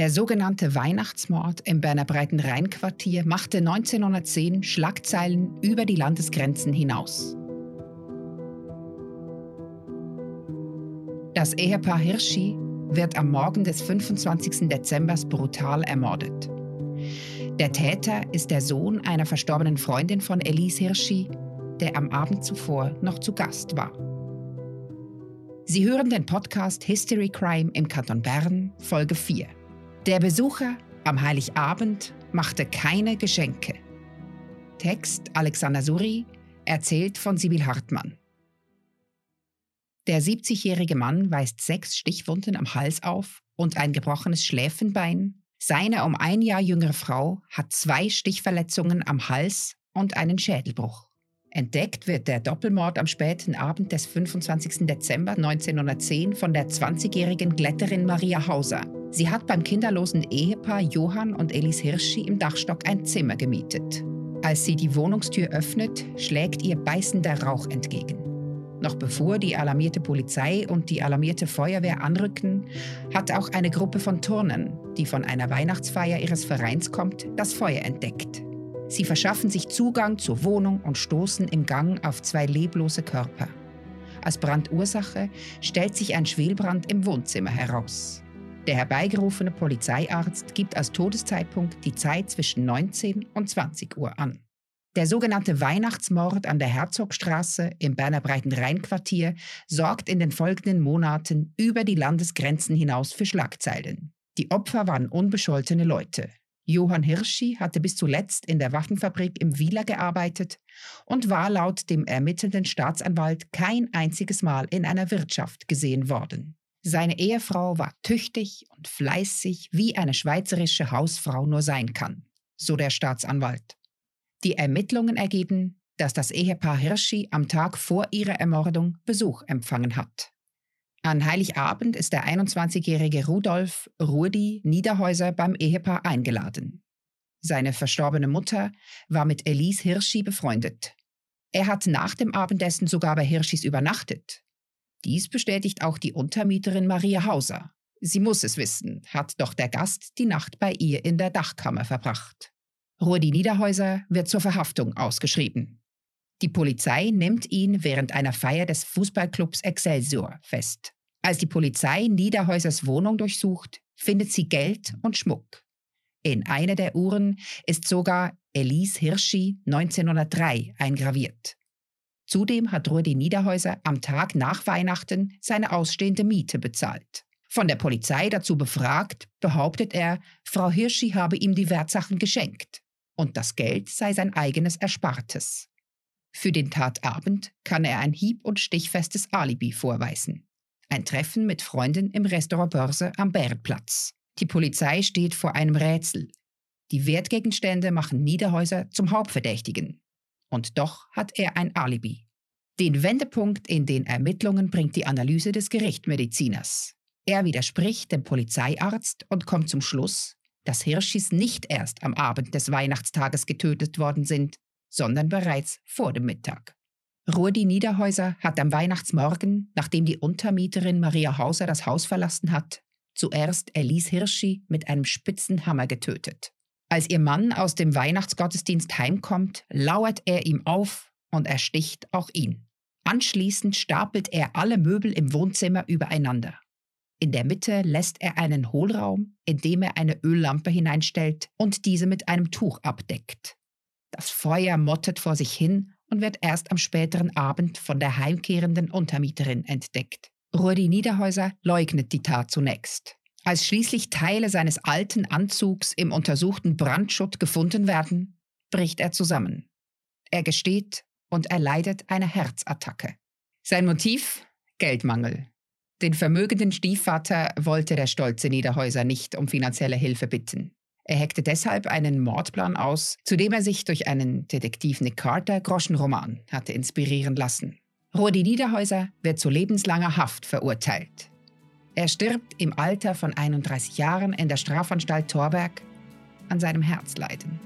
Der sogenannte Weihnachtsmord im Berner Breitenrhein-Quartier machte 1910 Schlagzeilen über die Landesgrenzen hinaus. Das Ehepaar Hirschi wird am Morgen des 25. Dezember brutal ermordet. Der Täter ist der Sohn einer verstorbenen Freundin von Elise Hirschi, der am Abend zuvor noch zu Gast war. Sie hören den Podcast History Crime im Kanton Bern, Folge 4. Der Besucher am Heiligabend machte keine Geschenke. Text Alexander Suri, erzählt von Sibyl Hartmann. Der 70-jährige Mann weist sechs Stichwunden am Hals auf und ein gebrochenes Schläfenbein. Seine um ein Jahr jüngere Frau hat zwei Stichverletzungen am Hals und einen Schädelbruch. Entdeckt wird der Doppelmord am späten Abend des 25. Dezember 1910 von der 20-jährigen Glätterin Maria Hauser. Sie hat beim kinderlosen Ehepaar Johann und Elis Hirschi im Dachstock ein Zimmer gemietet. Als sie die Wohnungstür öffnet, schlägt ihr beißender Rauch entgegen. Noch bevor die alarmierte Polizei und die alarmierte Feuerwehr anrücken, hat auch eine Gruppe von Turnern, die von einer Weihnachtsfeier ihres Vereins kommt, das Feuer entdeckt. Sie verschaffen sich Zugang zur Wohnung und stoßen im Gang auf zwei leblose Körper. Als Brandursache stellt sich ein Schwelbrand im Wohnzimmer heraus. Der herbeigerufene Polizeiarzt gibt als Todeszeitpunkt die Zeit zwischen 19 und 20 Uhr an. Der sogenannte Weihnachtsmord an der Herzogstraße im Berner Breitenrhein-Quartier sorgt in den folgenden Monaten über die Landesgrenzen hinaus für Schlagzeilen. Die Opfer waren unbescholtene Leute. Johann Hirschi hatte bis zuletzt in der Waffenfabrik im Wieler gearbeitet und war laut dem ermittelnden Staatsanwalt kein einziges Mal in einer Wirtschaft gesehen worden. Seine Ehefrau war tüchtig und fleißig, wie eine schweizerische Hausfrau nur sein kann, so der Staatsanwalt. Die Ermittlungen ergeben, dass das Ehepaar Hirschi am Tag vor ihrer Ermordung Besuch empfangen hat. An Heiligabend ist der 21-jährige Rudolf Rudi Niederhäuser beim Ehepaar eingeladen. Seine verstorbene Mutter war mit Elise Hirschi befreundet. Er hat nach dem Abendessen sogar bei Hirschis übernachtet. Dies bestätigt auch die Untermieterin Maria Hauser. Sie muss es wissen, hat doch der Gast die Nacht bei ihr in der Dachkammer verbracht. Rudi Niederhäuser wird zur Verhaftung ausgeschrieben. Die Polizei nimmt ihn während einer Feier des Fußballclubs Excelsior fest. Als die Polizei Niederhäusers Wohnung durchsucht, findet sie Geld und Schmuck. In einer der Uhren ist sogar Elise Hirschi 1903 eingraviert. Zudem hat Rudi Niederhäuser am Tag nach Weihnachten seine ausstehende Miete bezahlt. Von der Polizei dazu befragt, behauptet er, Frau Hirschi habe ihm die Wertsachen geschenkt und das Geld sei sein eigenes Erspartes. Für den Tatabend kann er ein hieb- und stichfestes Alibi vorweisen. Ein Treffen mit Freunden im Restaurant Börse am Bärenplatz. Die Polizei steht vor einem Rätsel. Die Wertgegenstände machen Niederhäuser zum Hauptverdächtigen. Und doch hat er ein Alibi. Den Wendepunkt in den Ermittlungen bringt die Analyse des Gerichtmediziners. Er widerspricht dem Polizeiarzt und kommt zum Schluss, dass Hirschis nicht erst am Abend des Weihnachtstages getötet worden sind, sondern bereits vor dem Mittag. Rudi Niederhäuser hat am Weihnachtsmorgen, nachdem die Untermieterin Maria Hauser das Haus verlassen hat, zuerst Elise Hirschi mit einem spitzen Hammer getötet. Als ihr Mann aus dem Weihnachtsgottesdienst heimkommt, lauert er ihm auf und ersticht auch ihn. Anschließend stapelt er alle Möbel im Wohnzimmer übereinander. In der Mitte lässt er einen Hohlraum, in dem er eine Öllampe hineinstellt und diese mit einem Tuch abdeckt. Das Feuer mottet vor sich hin und wird erst am späteren Abend von der heimkehrenden Untermieterin entdeckt. Rudi Niederhäuser leugnet die Tat zunächst. Als schließlich Teile seines alten Anzugs im untersuchten Brandschutt gefunden werden, bricht er zusammen. Er gesteht und erleidet eine Herzattacke. Sein Motiv? Geldmangel. Den vermögenden Stiefvater wollte der stolze Niederhäuser nicht um finanzielle Hilfe bitten. Er heckte deshalb einen Mordplan aus, zu dem er sich durch einen Detektiv Nick Carter Groschenroman hatte inspirieren lassen. Rudi Niederhäuser wird zu lebenslanger Haft verurteilt. Er stirbt im Alter von 31 Jahren in der Strafanstalt Torberg an seinem Herzleiden.